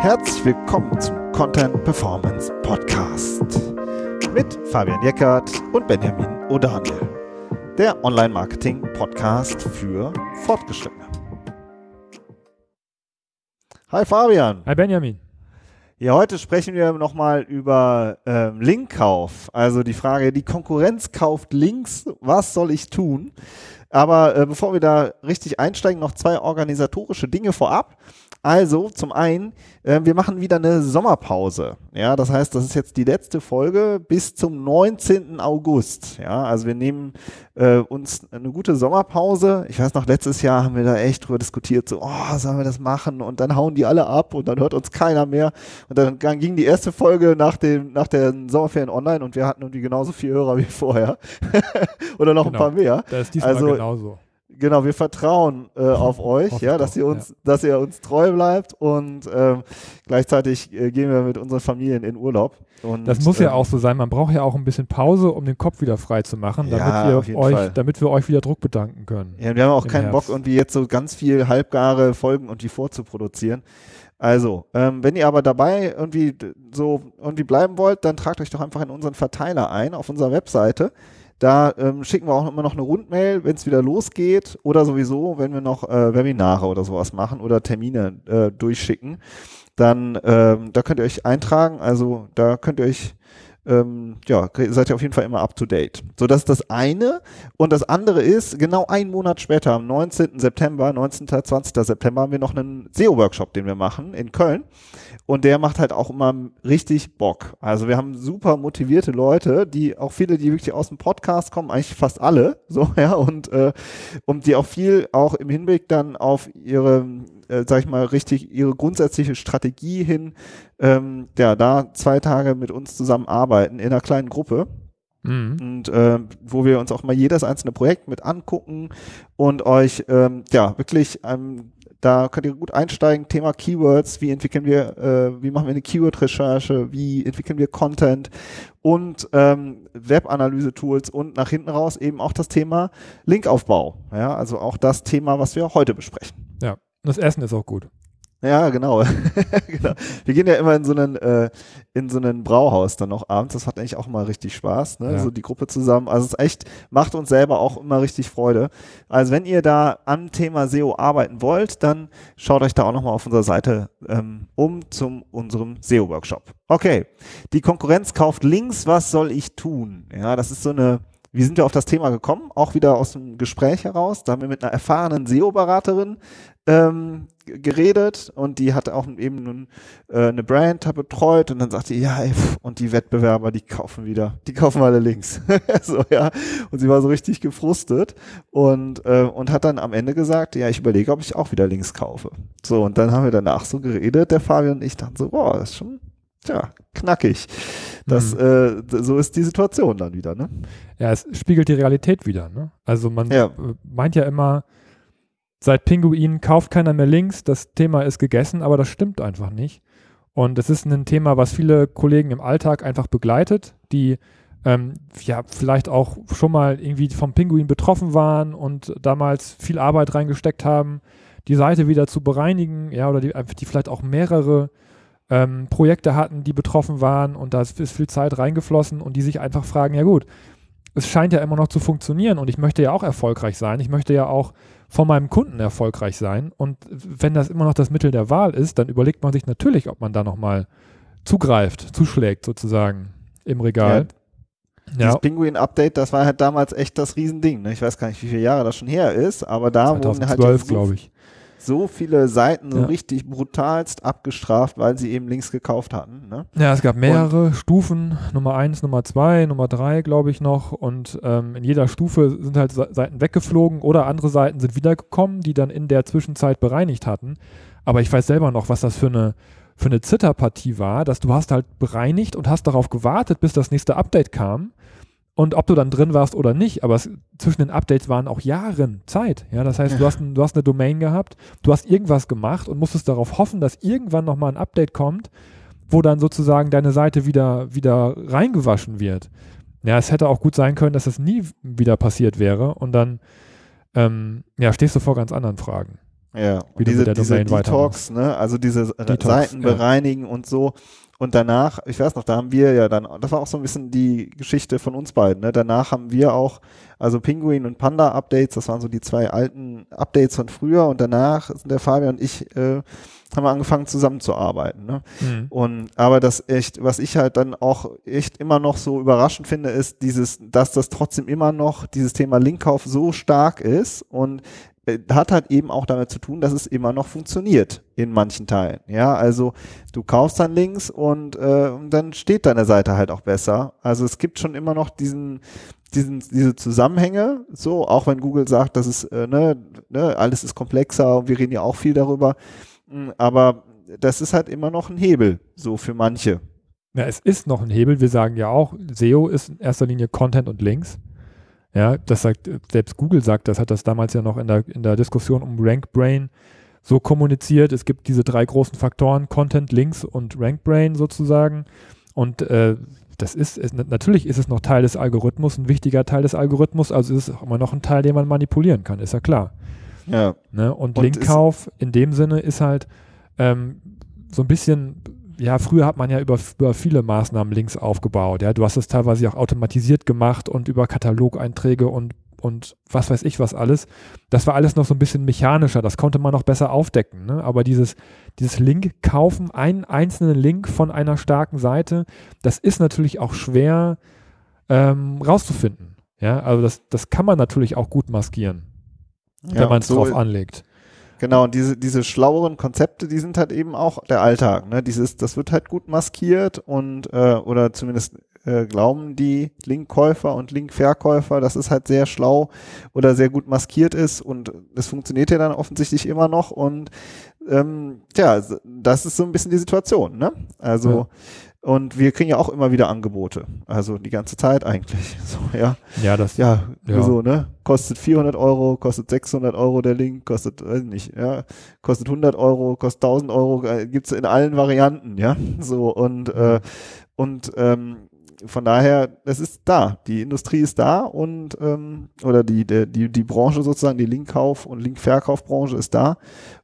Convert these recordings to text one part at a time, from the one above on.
Herzlich willkommen zum Content Performance Podcast mit Fabian Jeckert und Benjamin O'Daniel, der Online-Marketing-Podcast für Fortgeschrittene. Hi Fabian. Hi Benjamin. Ja, heute sprechen wir nochmal über ähm, Linkkauf. Also die Frage, die Konkurrenz kauft Links, was soll ich tun? Aber äh, bevor wir da richtig einsteigen, noch zwei organisatorische Dinge vorab. Also zum einen, äh, wir machen wieder eine Sommerpause. Ja, das heißt, das ist jetzt die letzte Folge bis zum 19. August. Ja, also wir nehmen äh, uns eine gute Sommerpause. Ich weiß noch, letztes Jahr haben wir da echt drüber diskutiert, so, oh, sollen wir das machen? Und dann hauen die alle ab und dann hört uns keiner mehr. Und dann, dann ging die erste Folge nach dem, nach der Sommerferien online und wir hatten irgendwie genauso viele Hörer wie vorher. Oder noch genau. ein paar mehr. Das ist diesmal also, genauso genau, wir vertrauen äh, auf euch, ja, dass ihr uns, ja. dass ihr uns treu bleibt und ähm, gleichzeitig äh, gehen wir mit unseren Familien in Urlaub. Und, das muss ja ähm, auch so sein. Man braucht ja auch ein bisschen Pause, um den Kopf wieder frei zu machen, damit, ja, wir, euch, Fall. damit wir euch wieder Druck bedanken können. Ja, wir haben auch keinen Herbst. Bock, irgendwie jetzt so ganz viel halbgare Folgen und die vorzuproduzieren. Also, ähm, wenn ihr aber dabei irgendwie so irgendwie bleiben wollt, dann tragt euch doch einfach in unseren Verteiler ein auf unserer Webseite. Da ähm, schicken wir auch immer noch eine Rundmail, wenn es wieder losgeht oder sowieso, wenn wir noch äh, Webinare oder sowas machen oder Termine äh, durchschicken. Dann ähm, da könnt ihr euch eintragen. Also da könnt ihr euch ähm, ja, seid ihr auf jeden Fall immer up to date. So, das ist das eine. Und das andere ist, genau einen Monat später, am 19. September, 19. 20. September, haben wir noch einen SEO-Workshop, den wir machen in Köln. Und der macht halt auch immer richtig Bock. Also wir haben super motivierte Leute, die auch viele, die wirklich aus dem Podcast kommen, eigentlich fast alle, so, ja, und, äh, und die auch viel auch im Hinblick dann auf ihre, äh, sag ich mal, richtig ihre grundsätzliche Strategie hin, ähm, ja, da zwei Tage mit uns zusammen arbeiten in einer kleinen Gruppe. Mhm. Und äh, wo wir uns auch mal jedes einzelne Projekt mit angucken und euch ähm, ja wirklich ähm, da könnt ihr gut einsteigen. Thema Keywords, wie entwickeln wir, äh, wie machen wir eine Keyword-Recherche, wie entwickeln wir Content und ähm, Web-Analyse-Tools und nach hinten raus eben auch das Thema Linkaufbau. Ja, also auch das Thema, was wir heute besprechen. Ja, das Essen ist auch gut. Ja, genau. genau. Wir gehen ja immer in so einen äh, in so einen Brauhaus dann noch abends. Das hat eigentlich auch immer richtig Spaß, ne? Ja. So die Gruppe zusammen. Also es ist echt macht uns selber auch immer richtig Freude. Also wenn ihr da am Thema SEO arbeiten wollt, dann schaut euch da auch nochmal auf unserer Seite ähm, um zum unserem SEO Workshop. Okay, die Konkurrenz kauft Links. Was soll ich tun? Ja, das ist so eine wie sind wir auf das Thema gekommen? Auch wieder aus dem Gespräch heraus. Da haben wir mit einer erfahrenen SEO-Beraterin ähm, geredet und die hat auch eben nun, äh, eine Brand betreut und dann sagte ja, ey, pff, und die Wettbewerber, die kaufen wieder, die kaufen alle Links. so, ja. Und sie war so richtig gefrustet und, äh, und hat dann am Ende gesagt, ja, ich überlege, ob ich auch wieder Links kaufe. So, und dann haben wir danach so geredet, der Fabian und ich dachten so, boah, das ist schon, tja, knackig. Das, mhm. äh, so ist die Situation dann wieder, ne? Ja, es spiegelt die Realität wieder, ne? Also man ja. meint ja immer, seit Pinguin kauft keiner mehr Links, das Thema ist gegessen, aber das stimmt einfach nicht. Und es ist ein Thema, was viele Kollegen im Alltag einfach begleitet, die ähm, ja vielleicht auch schon mal irgendwie vom Pinguin betroffen waren und damals viel Arbeit reingesteckt haben, die Seite wieder zu bereinigen, ja, oder die, die vielleicht auch mehrere ähm, Projekte hatten, die betroffen waren und da ist viel Zeit reingeflossen und die sich einfach fragen, ja gut, es scheint ja immer noch zu funktionieren und ich möchte ja auch erfolgreich sein. Ich möchte ja auch von meinem Kunden erfolgreich sein. Und wenn das immer noch das Mittel der Wahl ist, dann überlegt man sich natürlich, ob man da nochmal zugreift, zuschlägt sozusagen im Regal. Ja. Dieses ja. Pinguin-Update, das war halt damals echt das Riesending. Ne? Ich weiß gar nicht, wie viele Jahre das schon her ist, aber da 2012, wurden halt so, glaube ich so viele Seiten so richtig brutalst abgestraft, weil sie eben Links gekauft hatten. Ne? Ja, es gab mehrere und Stufen, Nummer eins, Nummer zwei, Nummer drei, glaube ich noch. Und ähm, in jeder Stufe sind halt Seiten weggeflogen oder andere Seiten sind wiedergekommen, die dann in der Zwischenzeit bereinigt hatten. Aber ich weiß selber noch, was das für eine für eine Zitterpartie war, dass du hast halt bereinigt und hast darauf gewartet, bis das nächste Update kam und ob du dann drin warst oder nicht, aber es, zwischen den Updates waren auch Jahren Zeit. Ja, das heißt, ja. du, hast ein, du hast eine Domain gehabt, du hast irgendwas gemacht und musstest darauf hoffen, dass irgendwann nochmal ein Update kommt, wo dann sozusagen deine Seite wieder, wieder reingewaschen wird. Ja, es hätte auch gut sein können, dass das nie wieder passiert wäre und dann ähm, ja, stehst du vor ganz anderen Fragen. Ja, wie diese, diese Detox, ne, also diese Detox, Seiten ja. bereinigen und so. Und danach, ich weiß noch, da haben wir ja dann, das war auch so ein bisschen die Geschichte von uns beiden, ne? Danach haben wir auch, also Pinguin und Panda Updates, das waren so die zwei alten Updates von früher und danach sind der Fabian und ich, äh, haben wir angefangen zusammenzuarbeiten. Ne? Mhm. Und aber das echt, was ich halt dann auch echt immer noch so überraschend finde, ist dieses, dass das trotzdem immer noch dieses Thema Linkkauf so stark ist und hat halt eben auch damit zu tun, dass es immer noch funktioniert in manchen Teilen. Ja, also du kaufst dann Links und, äh, dann steht deine Seite halt auch besser. Also es gibt schon immer noch diesen, diesen, diese Zusammenhänge, so, auch wenn Google sagt, dass es, äh, ne, ne, alles ist komplexer und wir reden ja auch viel darüber, hm, aber das ist halt immer noch ein Hebel, so für manche. Ja, es ist noch ein Hebel. Wir sagen ja auch, SEO ist in erster Linie Content und Links. Ja, das sagt, selbst Google sagt das, hat das damals ja noch in der, in der Diskussion um RankBrain so kommuniziert. Es gibt diese drei großen Faktoren, Content, Links und RankBrain sozusagen. Und äh, das ist, ist, natürlich ist es noch Teil des Algorithmus, ein wichtiger Teil des Algorithmus, also ist es auch immer noch ein Teil, den man manipulieren kann, ist ja klar. Ja. Ne? Und, und Linkkauf in dem Sinne ist halt ähm, so ein bisschen ja, früher hat man ja über, über viele Maßnahmen Links aufgebaut. Ja, du hast es teilweise auch automatisiert gemacht und über Katalogeinträge und, und was weiß ich was alles. Das war alles noch so ein bisschen mechanischer. Das konnte man noch besser aufdecken. Ne? Aber dieses, dieses Link kaufen, einen einzelnen Link von einer starken Seite, das ist natürlich auch schwer ähm, rauszufinden. Ja, also das, das kann man natürlich auch gut maskieren, ja, wenn man es so drauf anlegt. Genau, und diese, diese schlaueren Konzepte, die sind halt eben auch der Alltag. Ne? Dieses, das wird halt gut maskiert und äh, oder zumindest äh, glauben die Linkkäufer und Linkverkäufer, dass es halt sehr schlau oder sehr gut maskiert ist und es funktioniert ja dann offensichtlich immer noch und ähm, tja, das ist so ein bisschen die Situation, ne? Also ja. Und wir kriegen ja auch immer wieder Angebote. Also die ganze Zeit eigentlich. So, ja. Ja, das. Ja, ja. so, ne? Kostet 400 Euro, kostet 600 Euro der Link, kostet, weiß nicht, ja. Kostet 100 Euro, kostet 1000 Euro, äh, gibt's in allen Varianten, ja. So, und, äh, und, ähm, von daher, es ist da. Die Industrie ist da und ähm, oder die, die, die Branche sozusagen, die Linkkauf- und Linkverkaufbranche ist da.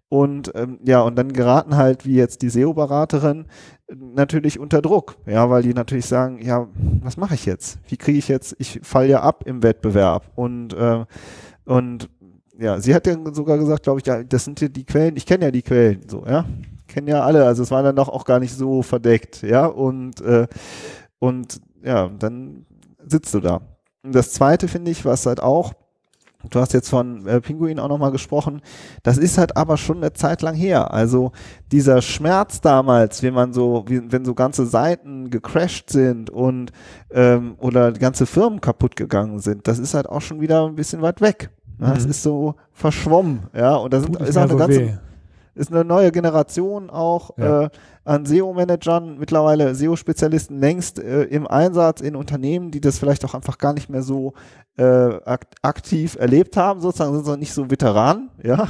Und ähm, ja, und dann geraten halt, wie jetzt die SEO-Beraterin, natürlich unter Druck, ja, weil die natürlich sagen, ja, was mache ich jetzt? Wie kriege ich jetzt, ich falle ja ab im Wettbewerb und äh, und ja, sie hat ja sogar gesagt, glaube ich, ja, das sind ja die Quellen, ich kenne ja die Quellen, so, ja, kennen ja alle, also es war dann doch auch gar nicht so verdeckt, ja, und äh, und ja, dann sitzt du da. Und das zweite finde ich, was halt auch Du hast jetzt von äh, Pinguin auch nochmal gesprochen. Das ist halt aber schon eine Zeit lang her. Also dieser Schmerz damals, wenn man so, wie, wenn so ganze Seiten gecrashed sind und ähm, oder ganze Firmen kaputt gegangen sind, das ist halt auch schon wieder ein bisschen weit weg. Das mhm. ist so verschwommen, ja. Und da sind, ist auch eine so ganze, weh. ist eine neue Generation auch ja. äh, an SEO-Managern, mittlerweile SEO-Spezialisten längst äh, im Einsatz in Unternehmen, die das vielleicht auch einfach gar nicht mehr so äh, aktiv erlebt haben, sozusagen sind sie nicht so Veteranen, ja.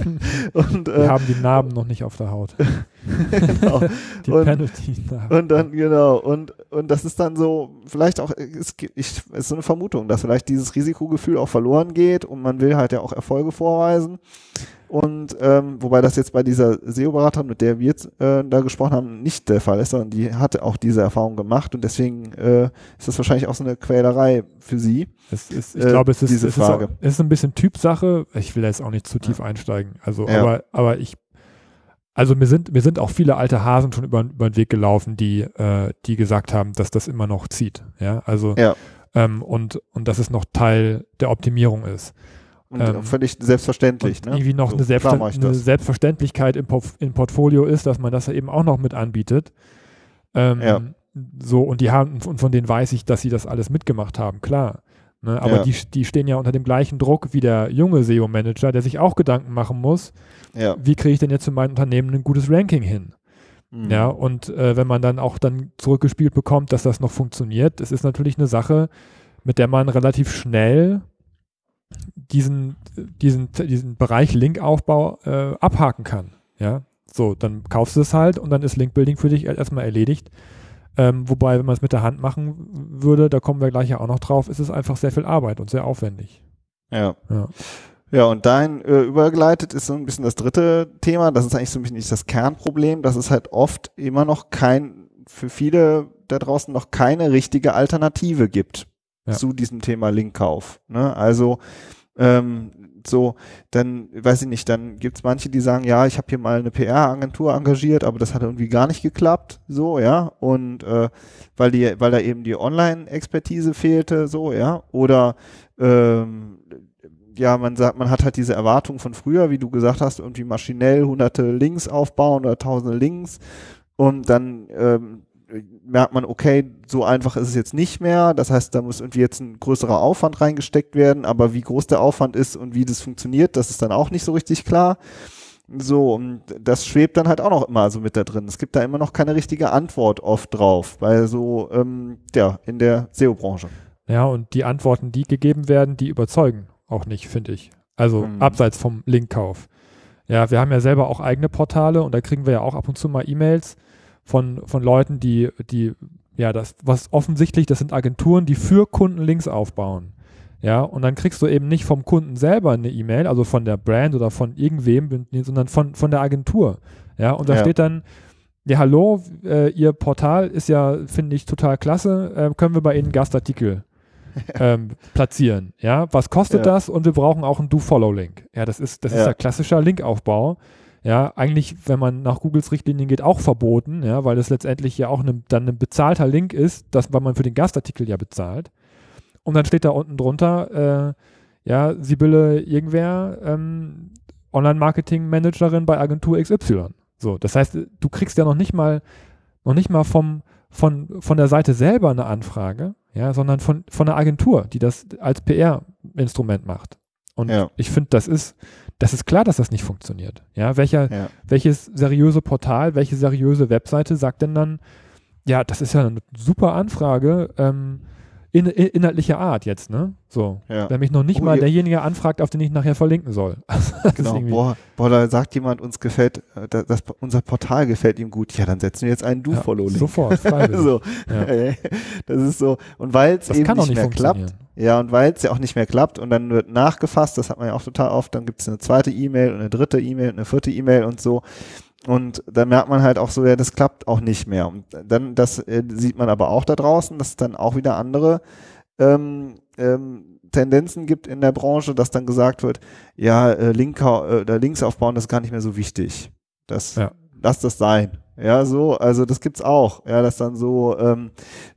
und, äh, Wir haben die Narben noch nicht auf der Haut. genau. Die und, Penalty-Narben. Und dann, genau, und, und das ist dann so, vielleicht auch, es ist so eine Vermutung, dass vielleicht dieses Risikogefühl auch verloren geht und man will halt ja auch Erfolge vorweisen. Und ähm, wobei das jetzt bei dieser SEO-Beraterin, mit der wir jetzt äh, da gesprochen haben, nicht der Fall ist, sondern die hatte auch diese Erfahrung gemacht und deswegen äh, ist das wahrscheinlich auch so eine Quälerei für sie. Es ist, ich äh, glaube, es ist, diese es Frage. Ist, es ist ein bisschen Typsache. Ich will da jetzt auch nicht zu tief ja. einsteigen. Also, ja. aber, aber ich, also mir sind, mir sind auch viele alte Hasen schon über, über den Weg gelaufen, die, äh, die gesagt haben, dass das immer noch zieht. Ja, also ja. Ähm, und, und dass es noch Teil der Optimierung ist. Und ähm, völlig selbstverständlich. Ne? Irgendwie noch so, eine, Selbstver eine Selbstverständlichkeit im, Porf im, Portfolio ist, dass man das eben auch noch mit anbietet. Ähm, ja. So, und die haben, und von denen weiß ich, dass sie das alles mitgemacht haben, klar. Ne? Aber ja. die, die stehen ja unter dem gleichen Druck wie der junge SEO-Manager, der sich auch Gedanken machen muss, ja. wie kriege ich denn jetzt für mein Unternehmen ein gutes Ranking hin? Mhm. Ja, und äh, wenn man dann auch dann zurückgespielt bekommt, dass das noch funktioniert, das ist natürlich eine Sache, mit der man relativ schnell diesen, diesen, diesen Bereich Linkaufbau äh, abhaken kann. Ja, so, dann kaufst du es halt und dann ist Linkbuilding für dich erstmal erledigt. Ähm, wobei, wenn man es mit der Hand machen würde, da kommen wir gleich ja auch noch drauf, ist es einfach sehr viel Arbeit und sehr aufwendig. Ja. Ja, Ja, und dahin äh, übergeleitet ist so ein bisschen das dritte Thema. Das ist eigentlich so ein bisschen nicht das Kernproblem, dass es halt oft immer noch kein, für viele da draußen noch keine richtige Alternative gibt ja. zu diesem Thema Linkkauf. Ne? Also ähm, so, dann, weiß ich nicht, dann gibt's manche, die sagen, ja, ich habe hier mal eine PR-Agentur engagiert, aber das hat irgendwie gar nicht geklappt, so, ja, und äh, weil die, weil da eben die Online-Expertise fehlte, so, ja, oder ähm, ja, man sagt, man hat halt diese Erwartung von früher, wie du gesagt hast, irgendwie maschinell hunderte Links aufbauen oder tausende Links und dann ähm, merkt man, okay, so einfach ist es jetzt nicht mehr. Das heißt, da muss irgendwie jetzt ein größerer Aufwand reingesteckt werden, aber wie groß der Aufwand ist und wie das funktioniert, das ist dann auch nicht so richtig klar. So, und das schwebt dann halt auch noch immer so mit da drin. Es gibt da immer noch keine richtige Antwort oft drauf, weil so, ähm, ja, in der SEO-Branche. Ja, und die Antworten, die gegeben werden, die überzeugen auch nicht, finde ich. Also hm. abseits vom Linkkauf. Ja, wir haben ja selber auch eigene Portale und da kriegen wir ja auch ab und zu mal E-Mails von, von Leuten, die, die, ja, das, was offensichtlich, das sind Agenturen, die für Kunden Links aufbauen. Ja, und dann kriegst du eben nicht vom Kunden selber eine E-Mail, also von der Brand oder von irgendwem, sondern von, von der Agentur. Ja, und da ja. steht dann, ja, hallo, äh, Ihr Portal ist ja, finde ich, total klasse, äh, können wir bei Ihnen Gastartikel ähm, platzieren. Ja, was kostet ja. das? Und wir brauchen auch einen Do-Follow-Link. Ja, das ist, das ja. ist der klassische Linkaufbau ja, eigentlich, wenn man nach Googles Richtlinien geht, auch verboten, ja, weil es letztendlich ja auch ne, dann ein bezahlter Link ist, das, weil man für den Gastartikel ja bezahlt. Und dann steht da unten drunter, äh, ja, Sibylle irgendwer, ähm, Online-Marketing-Managerin bei Agentur XY. So, das heißt, du kriegst ja noch nicht mal, noch nicht mal vom, von, von der Seite selber eine Anfrage, ja, sondern von, von der Agentur, die das als PR-Instrument macht. Und ja. ich finde, das ist, das ist klar, dass das nicht funktioniert. Ja, welcher, ja. welches seriöse Portal, welche seriöse Webseite sagt denn dann, ja, das ist ja eine super Anfrage, ähm, in, in, inhaltlicher Art jetzt, ne? So. Ja. Wenn mich noch nicht oh, mal derjenige anfragt, auf den ich nachher verlinken soll. genau. Boah, boah, da sagt jemand, uns gefällt, äh, das, das, unser Portal gefällt ihm gut. Ja, dann setzen wir jetzt einen Do-Follow-Link. Ja, sofort, so. Ja. Das ist so. Und weil es eben nicht, nicht mehr klappt, ja, und weil es ja auch nicht mehr klappt und dann wird nachgefasst, das hat man ja auch total oft, dann gibt es eine zweite E-Mail und eine dritte E-Mail und eine vierte E-Mail und so. Und dann merkt man halt auch so, ja, das klappt auch nicht mehr. Und dann, das äh, sieht man aber auch da draußen, dass es dann auch wieder andere ähm, ähm, Tendenzen gibt in der Branche, dass dann gesagt wird, ja, äh, Link, äh, Links aufbauen, das ist gar nicht mehr so wichtig. Das, ja. Lass das sein. Ja, so, also das gibt's auch, ja, dass dann so, ähm,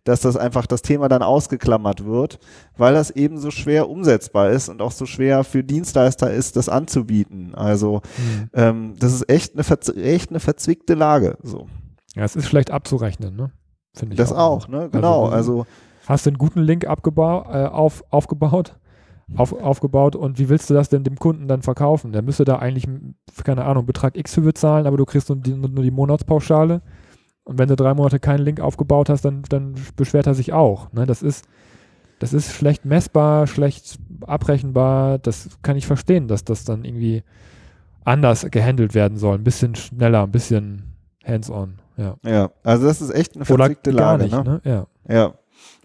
dass das einfach das Thema dann ausgeklammert wird, weil das eben so schwer umsetzbar ist und auch so schwer für Dienstleister ist, das anzubieten. Also mhm. ähm, das ist echt eine, echt eine verzwickte Lage. So. Ja, es ist schlecht abzurechnen, ne? Finde ich. Das auch, auch ne? Genau. Also, also hast du einen guten Link abgebaut, äh, auf, aufgebaut auf, aufgebaut und wie willst du das denn dem Kunden dann verkaufen? Der müsste da eigentlich, keine Ahnung, Betrag X für bezahlen, aber du kriegst nur die, nur die Monatspauschale. Und wenn du drei Monate keinen Link aufgebaut hast, dann, dann beschwert er sich auch. Ne? Das ist, das ist schlecht messbar, schlecht abrechenbar. Das kann ich verstehen, dass das dann irgendwie anders gehandelt werden soll. Ein bisschen schneller, ein bisschen hands-on. Ja. ja, also das ist echt eine verzwickte Lage. Nicht, ne? ne? Ja. ja.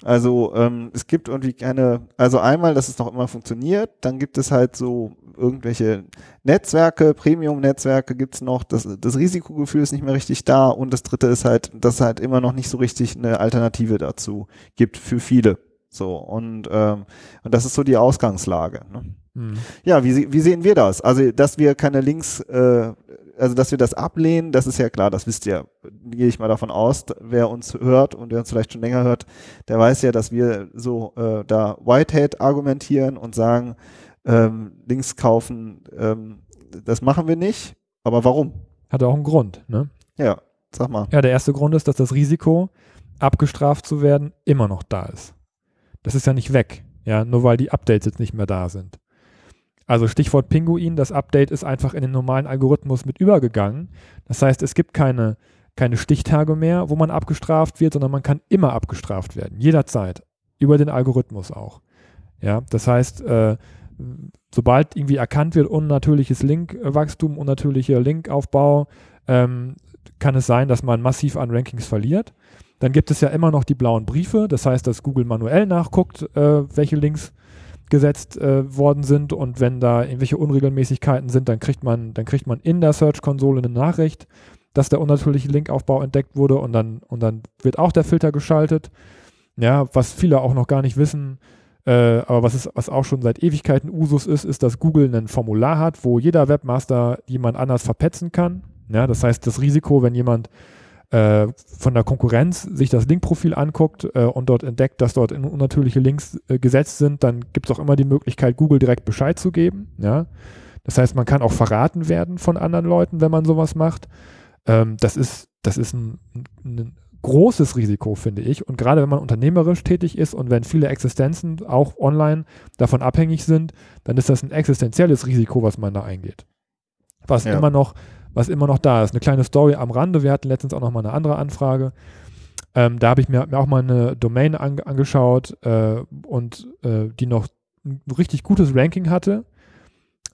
Also ähm, es gibt irgendwie keine, also einmal, dass es noch immer funktioniert, dann gibt es halt so irgendwelche Netzwerke, Premium-Netzwerke gibt's noch, das, das Risikogefühl ist nicht mehr richtig da und das dritte ist halt, dass es halt immer noch nicht so richtig eine Alternative dazu gibt für viele. So, und, ähm, und das ist so die Ausgangslage. Ne? Mhm. Ja, wie, wie sehen wir das? Also, dass wir keine Links äh, also dass wir das ablehnen, das ist ja klar, das wisst ihr, gehe ich mal davon aus, wer uns hört und wer uns vielleicht schon länger hört, der weiß ja, dass wir so äh, da Whitehead argumentieren und sagen, ähm, Links kaufen, ähm, das machen wir nicht, aber warum? Hat auch einen Grund, ne? Ja, sag mal. Ja, der erste Grund ist, dass das Risiko, abgestraft zu werden, immer noch da ist. Das ist ja nicht weg, ja, nur weil die Updates jetzt nicht mehr da sind. Also Stichwort Pinguin, das Update ist einfach in den normalen Algorithmus mit übergegangen. Das heißt, es gibt keine, keine Stichtage mehr, wo man abgestraft wird, sondern man kann immer abgestraft werden, jederzeit, über den Algorithmus auch. Ja, das heißt, äh, sobald irgendwie erkannt wird, unnatürliches Linkwachstum, unnatürlicher Linkaufbau, ähm, kann es sein, dass man massiv an Rankings verliert. Dann gibt es ja immer noch die blauen Briefe, das heißt, dass Google manuell nachguckt, äh, welche Links gesetzt äh, worden sind und wenn da irgendwelche Unregelmäßigkeiten sind, dann kriegt man, dann kriegt man in der Search-Konsole eine Nachricht, dass der unnatürliche Linkaufbau entdeckt wurde und dann, und dann wird auch der Filter geschaltet. Ja, was viele auch noch gar nicht wissen, äh, aber was, ist, was auch schon seit Ewigkeiten Usus ist, ist, dass Google ein Formular hat, wo jeder Webmaster jemand anders verpetzen kann. Ja, das heißt, das Risiko, wenn jemand äh, von der Konkurrenz sich das Linkprofil anguckt äh, und dort entdeckt, dass dort unnatürliche Links äh, gesetzt sind, dann gibt es auch immer die Möglichkeit, Google direkt Bescheid zu geben. Ja? Das heißt, man kann auch verraten werden von anderen Leuten, wenn man sowas macht. Ähm, das ist, das ist ein, ein großes Risiko, finde ich. Und gerade wenn man unternehmerisch tätig ist und wenn viele Existenzen auch online davon abhängig sind, dann ist das ein existenzielles Risiko, was man da eingeht. Was ja. immer noch was immer noch da ist. Eine kleine Story am Rande. Wir hatten letztens auch noch mal eine andere Anfrage. Ähm, da habe ich mir, mir, auch mal eine Domain an, angeschaut äh, und äh, die noch ein richtig gutes Ranking hatte.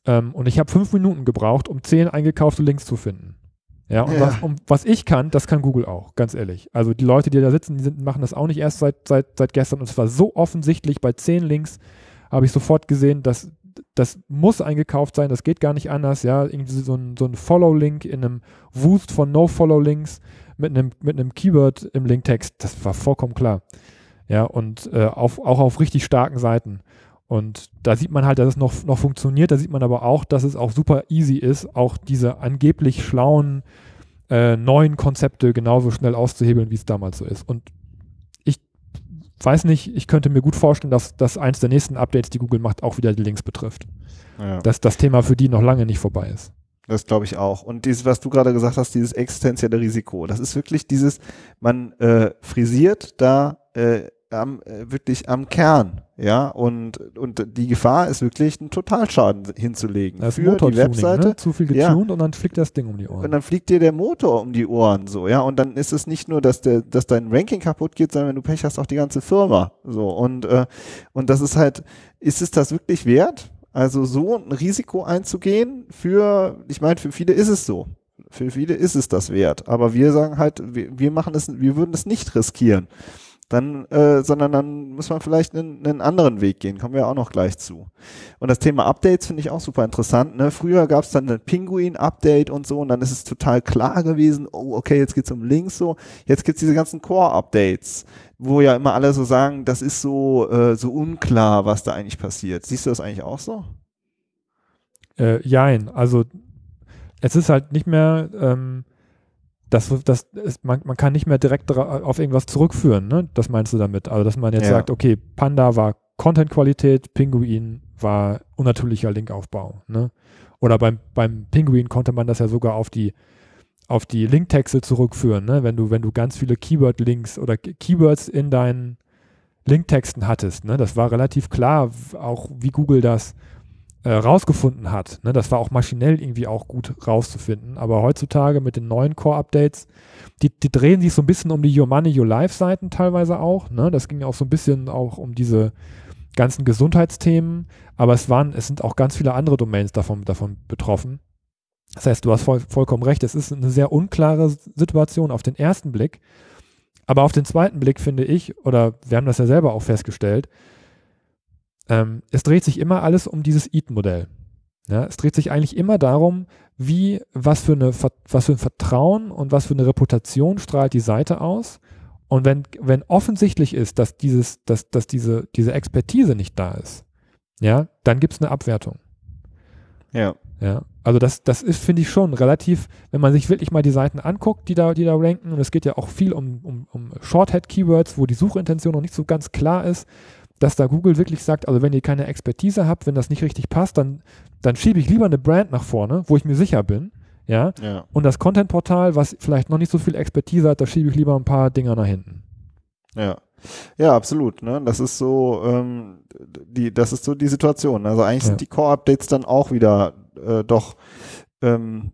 Ähm, und ich habe fünf Minuten gebraucht, um zehn eingekaufte Links zu finden. Ja, und, ja. Was, um, was, ich kann, das kann Google auch, ganz ehrlich. Also die Leute, die da sitzen, die sind, machen das auch nicht erst seit, seit, seit gestern. Und es war so offensichtlich, bei zehn Links habe ich sofort gesehen, dass das muss eingekauft sein, das geht gar nicht anders, ja, irgendwie so ein, so ein Follow-Link in einem Wust von No-Follow-Links mit einem, mit einem Keyword im Linktext, das war vollkommen klar. Ja, und äh, auf, auch auf richtig starken Seiten. Und da sieht man halt, dass es noch, noch funktioniert, da sieht man aber auch, dass es auch super easy ist, auch diese angeblich schlauen äh, neuen Konzepte genauso schnell auszuhebeln, wie es damals so ist. Und weiß nicht, ich könnte mir gut vorstellen, dass, dass eins der nächsten Updates, die Google macht, auch wieder die Links betrifft. Ja. Dass das Thema für die noch lange nicht vorbei ist. Das glaube ich auch. Und dieses, was du gerade gesagt hast, dieses existenzielle Risiko, das ist wirklich dieses, man äh, frisiert da äh, am, äh, wirklich am Kern, ja, und, und die Gefahr ist wirklich, einen Totalschaden hinzulegen das für die Webseite. Ne? Zu viel getuned ja. und dann fliegt das Ding um die Ohren. Und dann fliegt dir der Motor um die Ohren, so, ja, und dann ist es nicht nur, dass der, dass dein Ranking kaputt geht, sondern wenn du Pech hast, auch die ganze Firma, so, und, äh, und das ist halt, ist es das wirklich wert? Also so ein Risiko einzugehen für, ich meine, für viele ist es so. Für viele ist es das wert. Aber wir sagen halt, wir, wir machen es, wir würden es nicht riskieren dann, äh, sondern dann muss man vielleicht einen, einen anderen Weg gehen, kommen wir auch noch gleich zu. Und das Thema Updates finde ich auch super interessant. Ne? Früher gab es dann ein Pinguin-Update und so und dann ist es total klar gewesen, oh, okay, jetzt geht's um Links so. Jetzt gibt's diese ganzen Core-Updates, wo ja immer alle so sagen, das ist so, äh, so unklar, was da eigentlich passiert. Siehst du das eigentlich auch so? Äh, jein, also es ist halt nicht mehr ähm, das, das ist, man, man kann nicht mehr direkt auf irgendwas zurückführen, ne? Das meinst du damit? Also, dass man jetzt ja. sagt, okay, Panda war Content-Qualität, Pinguin war unnatürlicher Linkaufbau, ne? Oder beim, beim Pinguin konnte man das ja sogar auf die, auf die Linktexte zurückführen, ne? Wenn du, wenn du ganz viele Keyword-Links oder Keywords in deinen Linktexten hattest, ne? Das war relativ klar, auch wie Google das äh, rausgefunden hat. Ne? Das war auch maschinell irgendwie auch gut rauszufinden. Aber heutzutage mit den neuen Core-Updates, die, die, drehen sich so ein bisschen um die Your Money, Your Life-Seiten teilweise auch. Ne? Das ging auch so ein bisschen auch um diese ganzen Gesundheitsthemen. Aber es waren, es sind auch ganz viele andere Domains davon, davon betroffen. Das heißt, du hast voll, vollkommen recht. Es ist eine sehr unklare Situation auf den ersten Blick. Aber auf den zweiten Blick finde ich, oder wir haben das ja selber auch festgestellt, ähm, es dreht sich immer alles um dieses Eat-Modell. Ja, es dreht sich eigentlich immer darum, wie, was für, eine, was für ein Vertrauen und was für eine Reputation strahlt die Seite aus. Und wenn, wenn offensichtlich ist, dass, dieses, dass, dass diese, diese Expertise nicht da ist, ja, dann gibt es eine Abwertung. Ja. Ja. Also das, das ist, finde ich, schon relativ, wenn man sich wirklich mal die Seiten anguckt, die da, die da ranken, und es geht ja auch viel um, um, um Shorthead-Keywords, wo die Suchintention noch nicht so ganz klar ist, dass da Google wirklich sagt, also wenn ihr keine Expertise habt, wenn das nicht richtig passt, dann, dann schiebe ich lieber eine Brand nach vorne, wo ich mir sicher bin. Ja. ja. Und das Content-Portal, was vielleicht noch nicht so viel Expertise hat, da schiebe ich lieber ein paar Dinger nach hinten. Ja. Ja, absolut. Ne? Das ist so, ähm, die, das ist so die Situation. Also eigentlich ja. sind die Core-Updates dann auch wieder äh, doch ähm,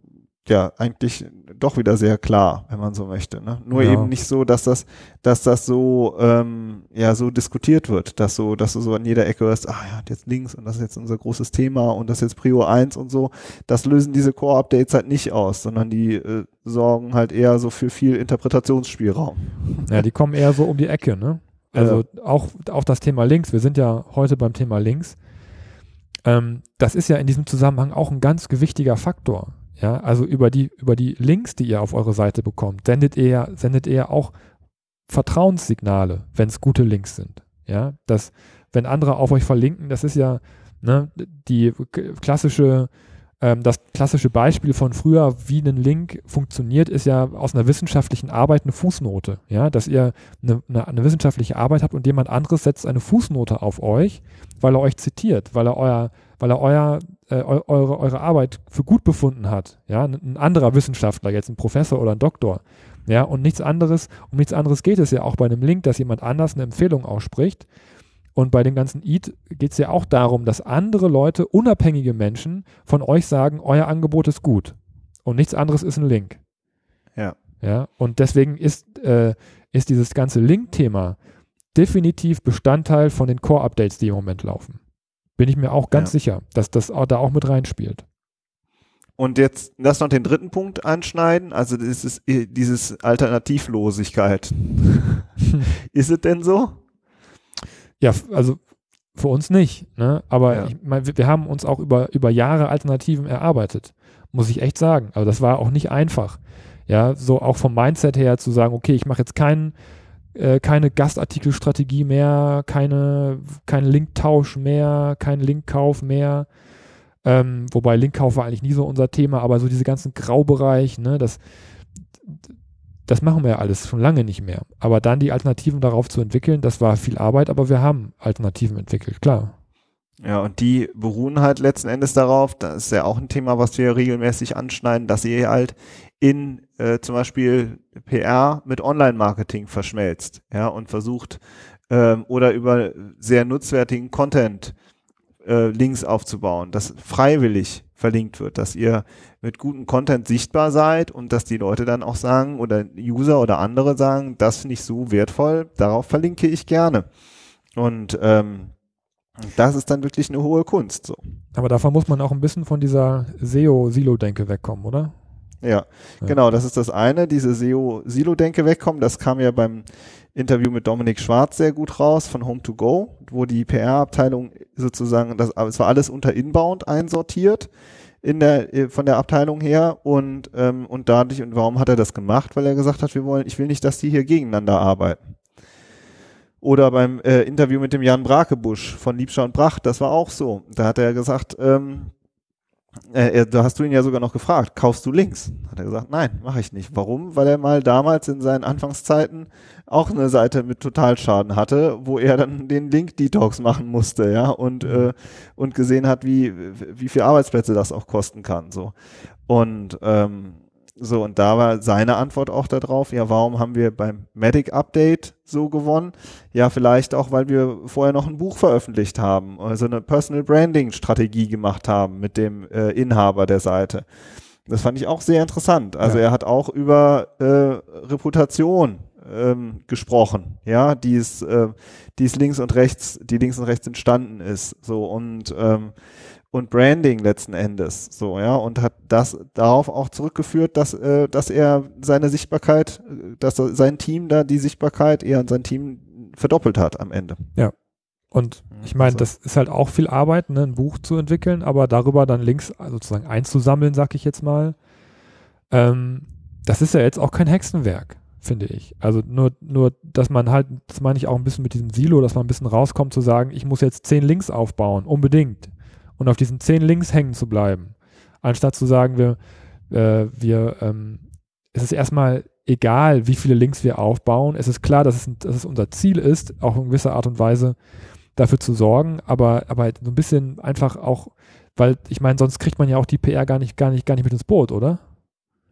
ja eigentlich doch wieder sehr klar, wenn man so möchte. Ne? Nur ja. eben nicht so, dass das, dass das so ähm, ja so diskutiert wird, dass so, dass du so an jeder Ecke hörst, ah ja, jetzt links und das ist jetzt unser großes Thema und das ist jetzt Prio 1 und so. Das lösen diese Core-Updates halt nicht aus, sondern die äh, sorgen halt eher so für viel Interpretationsspielraum. Ja, die kommen eher so um die Ecke, ne? Also ja. auch, auch das Thema Links, wir sind ja heute beim Thema Links ähm, das ist ja in diesem Zusammenhang auch ein ganz gewichtiger Faktor. Ja, also über die, über die Links, die ihr auf eure Seite bekommt, sendet ihr, sendet ihr auch Vertrauenssignale, wenn es gute Links sind. Ja, dass, wenn andere auf euch verlinken, das ist ja ne, die klassische ähm, das klassische Beispiel von früher, wie ein Link funktioniert, ist ja aus einer wissenschaftlichen Arbeit eine Fußnote. Ja, dass ihr eine, eine, eine wissenschaftliche Arbeit habt und jemand anderes setzt eine Fußnote auf euch, weil er euch zitiert, weil er euer, weil er euer, äh, eure, eure Arbeit für gut befunden hat. Ja, ein anderer Wissenschaftler, jetzt ein Professor oder ein Doktor. Ja, und nichts anderes, um nichts anderes geht es ja auch bei einem Link, dass jemand anders eine Empfehlung ausspricht. Und bei dem ganzen Eat geht es ja auch darum, dass andere Leute, unabhängige Menschen, von euch sagen, euer Angebot ist gut. Und nichts anderes ist ein Link. Ja. Ja. Und deswegen ist, äh, ist dieses ganze Link-Thema definitiv Bestandteil von den Core-Updates, die im Moment laufen. Bin ich mir auch ganz ja. sicher, dass das da auch mit reinspielt. Und jetzt lass noch den dritten Punkt anschneiden, also dieses, dieses Alternativlosigkeit. ist es denn so? Ja, also für uns nicht. Ne? Aber ja. ich mein, wir, wir haben uns auch über, über Jahre Alternativen erarbeitet, muss ich echt sagen. Aber das war auch nicht einfach. Ja, so auch vom Mindset her zu sagen, okay, ich mache jetzt keinen äh, keine Gastartikelstrategie mehr, keine, kein Linktausch mehr, kein Linkkauf mehr. Ähm, wobei Linkkauf war eigentlich nie so unser Thema, aber so diese ganzen Graubereich, ne, das, das machen wir ja alles schon lange nicht mehr. Aber dann die Alternativen darauf zu entwickeln, das war viel Arbeit, aber wir haben Alternativen entwickelt, klar. Ja, und die beruhen halt letzten Endes darauf, das ist ja auch ein Thema, was wir regelmäßig anschneiden, dass ihr halt in äh, zum Beispiel PR mit Online-Marketing verschmelzt, ja, und versucht ähm, oder über sehr nutzwertigen Content äh, Links aufzubauen, das freiwillig verlinkt wird, dass ihr mit gutem Content sichtbar seid und dass die Leute dann auch sagen oder User oder andere sagen, das finde ich so wertvoll, darauf verlinke ich gerne. Und ähm, das ist dann wirklich eine hohe Kunst. So. Aber davon muss man auch ein bisschen von dieser SEO-Silo-Denke wegkommen, oder? Ja, ja, genau, das ist das eine, diese SEO-Silo-Denke wegkommen. Das kam ja beim Interview mit Dominik Schwarz sehr gut raus von Home2Go, wo die PR-Abteilung sozusagen, das, es war alles unter Inbound einsortiert in der, äh, von der Abteilung her und, ähm, und dadurch, und warum hat er das gemacht? Weil er gesagt hat, wir wollen, ich will nicht, dass die hier gegeneinander arbeiten. Oder beim äh, Interview mit dem Jan Brakebusch von Liebscher und Bracht, das war auch so. Da hat er gesagt, ähm, äh, da hast du ihn ja sogar noch gefragt, kaufst du Links? Hat er gesagt, nein, mache ich nicht. Warum? Weil er mal damals in seinen Anfangszeiten auch eine Seite mit Totalschaden hatte, wo er dann den Link-Detox machen musste, ja, und, mhm. äh, und gesehen hat, wie, wie viel Arbeitsplätze das auch kosten kann. So. Und ähm, so, und da war seine Antwort auch darauf, ja, warum haben wir beim Medic Update so gewonnen? Ja, vielleicht auch, weil wir vorher noch ein Buch veröffentlicht haben, also eine Personal Branding Strategie gemacht haben mit dem äh, Inhaber der Seite. Das fand ich auch sehr interessant. Also ja. er hat auch über äh, Reputation ähm, gesprochen, ja, die es, äh, die es links und rechts, die links und rechts entstanden ist. So und ähm, und Branding letzten Endes, so ja, und hat das darauf auch zurückgeführt, dass äh, dass er seine Sichtbarkeit, dass sein Team da die Sichtbarkeit eher an sein Team verdoppelt hat am Ende. Ja. Und ich meine, also. das ist halt auch viel Arbeit, ne, ein Buch zu entwickeln, aber darüber dann Links sozusagen einzusammeln, sag ich jetzt mal. Ähm, das ist ja jetzt auch kein Hexenwerk, finde ich. Also nur, nur, dass man halt, das meine ich auch ein bisschen mit diesem Silo, dass man ein bisschen rauskommt zu sagen, ich muss jetzt zehn Links aufbauen, unbedingt und auf diesen zehn Links hängen zu bleiben. Anstatt zu sagen, wir, äh, wir, ähm, es ist erstmal egal, wie viele Links wir aufbauen. Es ist klar, dass es, dass es unser Ziel ist, auch in gewisser Art und Weise dafür zu sorgen, aber, aber halt so ein bisschen einfach auch, weil ich meine, sonst kriegt man ja auch die PR gar nicht, gar nicht, gar nicht mit ins Boot, oder?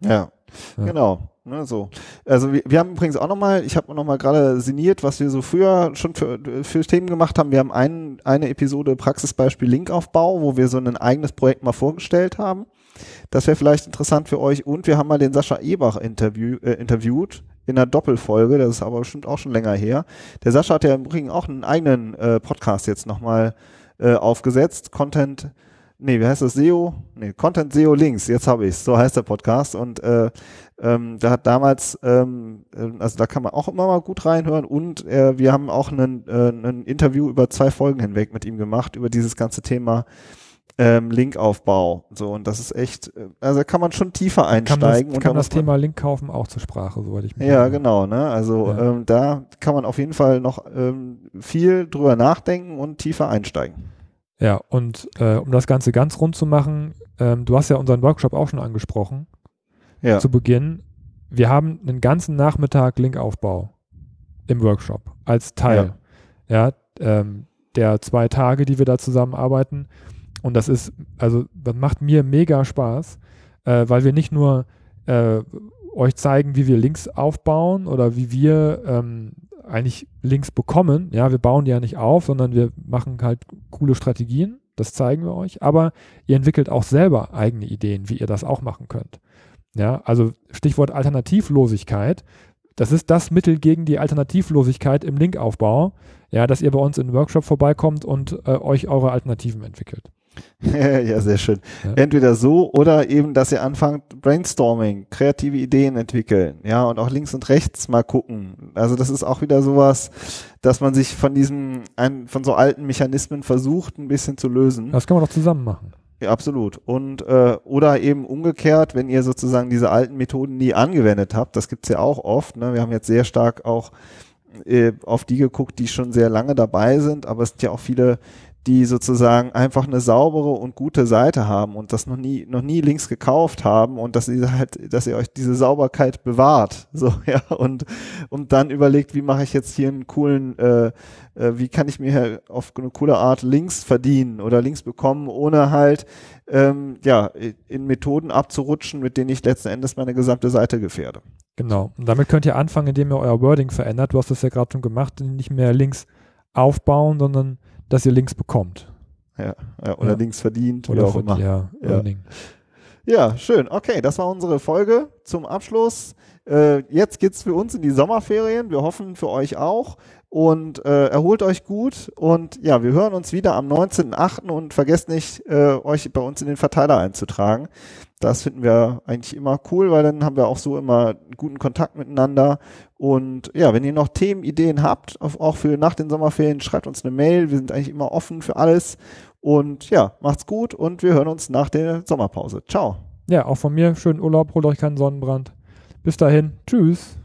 Ja, ja. genau. Ne, so. Also wir, wir haben übrigens auch nochmal, ich habe nochmal gerade sinniert, was wir so früher schon für, für Themen gemacht haben. Wir haben ein, eine Episode Praxisbeispiel Linkaufbau, wo wir so ein eigenes Projekt mal vorgestellt haben. Das wäre vielleicht interessant für euch. Und wir haben mal den Sascha Ebach interview, äh, interviewt in einer Doppelfolge. Das ist aber bestimmt auch schon länger her. Der Sascha hat ja im Übrigen auch einen eigenen äh, Podcast jetzt nochmal äh, aufgesetzt. Content nee, wie heißt das? SEO? Nee, Content SEO Links, jetzt habe ich so heißt der Podcast. Und äh, ähm, da hat damals, ähm, äh, also da kann man auch immer mal gut reinhören und äh, wir haben auch einen, äh, ein Interview über zwei Folgen hinweg mit ihm gemacht, über dieses ganze Thema ähm, Linkaufbau. So, und das ist echt, äh, also da kann man schon tiefer einsteigen. Kann das, kann das Thema Link kaufen auch zur Sprache, soweit ich mich Ja, habe. genau, ne? Also ja. ähm, da kann man auf jeden Fall noch ähm, viel drüber nachdenken und tiefer einsteigen. Ja, und äh, um das Ganze ganz rund zu machen, ähm, du hast ja unseren Workshop auch schon angesprochen. Ja. Zu Beginn. Wir haben einen ganzen Nachmittag Linkaufbau im Workshop als Teil. Ja, ja ähm, der zwei Tage, die wir da zusammenarbeiten. Und das ist, also das macht mir mega Spaß, äh, weil wir nicht nur äh, euch zeigen, wie wir Links aufbauen oder wie wir ähm, eigentlich Links bekommen. Ja, wir bauen die ja nicht auf, sondern wir machen halt coole Strategien. Das zeigen wir euch. Aber ihr entwickelt auch selber eigene Ideen, wie ihr das auch machen könnt. Ja, also Stichwort Alternativlosigkeit. Das ist das Mittel gegen die Alternativlosigkeit im Linkaufbau. Ja, dass ihr bei uns in den Workshop vorbeikommt und äh, euch eure Alternativen entwickelt. ja, sehr schön. Ja. Entweder so oder eben, dass ihr anfangt, Brainstorming, kreative Ideen entwickeln, ja, und auch links und rechts mal gucken. Also das ist auch wieder sowas, dass man sich von diesem, von so alten Mechanismen versucht, ein bisschen zu lösen. Das kann man doch zusammen machen. Ja, absolut. Und äh, oder eben umgekehrt, wenn ihr sozusagen diese alten Methoden nie angewendet habt, das gibt's ja auch oft. Ne? Wir haben jetzt sehr stark auch äh, auf die geguckt, die schon sehr lange dabei sind, aber es sind ja auch viele, die sozusagen einfach eine saubere und gute Seite haben und das noch nie, noch nie Links gekauft haben und dass ihr halt, dass ihr euch diese Sauberkeit bewahrt, so, ja, und, und dann überlegt, wie mache ich jetzt hier einen coolen, äh, äh, wie kann ich mir auf eine coole Art Links verdienen oder Links bekommen, ohne halt, ähm, ja, in Methoden abzurutschen, mit denen ich letzten Endes meine gesamte Seite gefährde. Genau. Und damit könnt ihr anfangen, indem ihr euer Wording verändert. Du hast das ja gerade schon gemacht, nicht mehr Links aufbauen, sondern dass ihr Links bekommt. Ja, ja oder ja. Links verdient, oder auch immer. Ja, ja. ja, schön. Okay, das war unsere Folge zum Abschluss. Äh, jetzt geht's für uns in die Sommerferien. Wir hoffen für euch auch. Und äh, erholt euch gut. Und ja, wir hören uns wieder am 19.8. und vergesst nicht, äh, euch bei uns in den Verteiler einzutragen. Das finden wir eigentlich immer cool, weil dann haben wir auch so immer guten Kontakt miteinander. Und ja, wenn ihr noch Themen, Ideen habt, auch für nach den Sommerferien, schreibt uns eine Mail. Wir sind eigentlich immer offen für alles. Und ja, macht's gut und wir hören uns nach der Sommerpause. Ciao. Ja, auch von mir schönen Urlaub, holt euch keinen Sonnenbrand. Bis dahin, tschüss.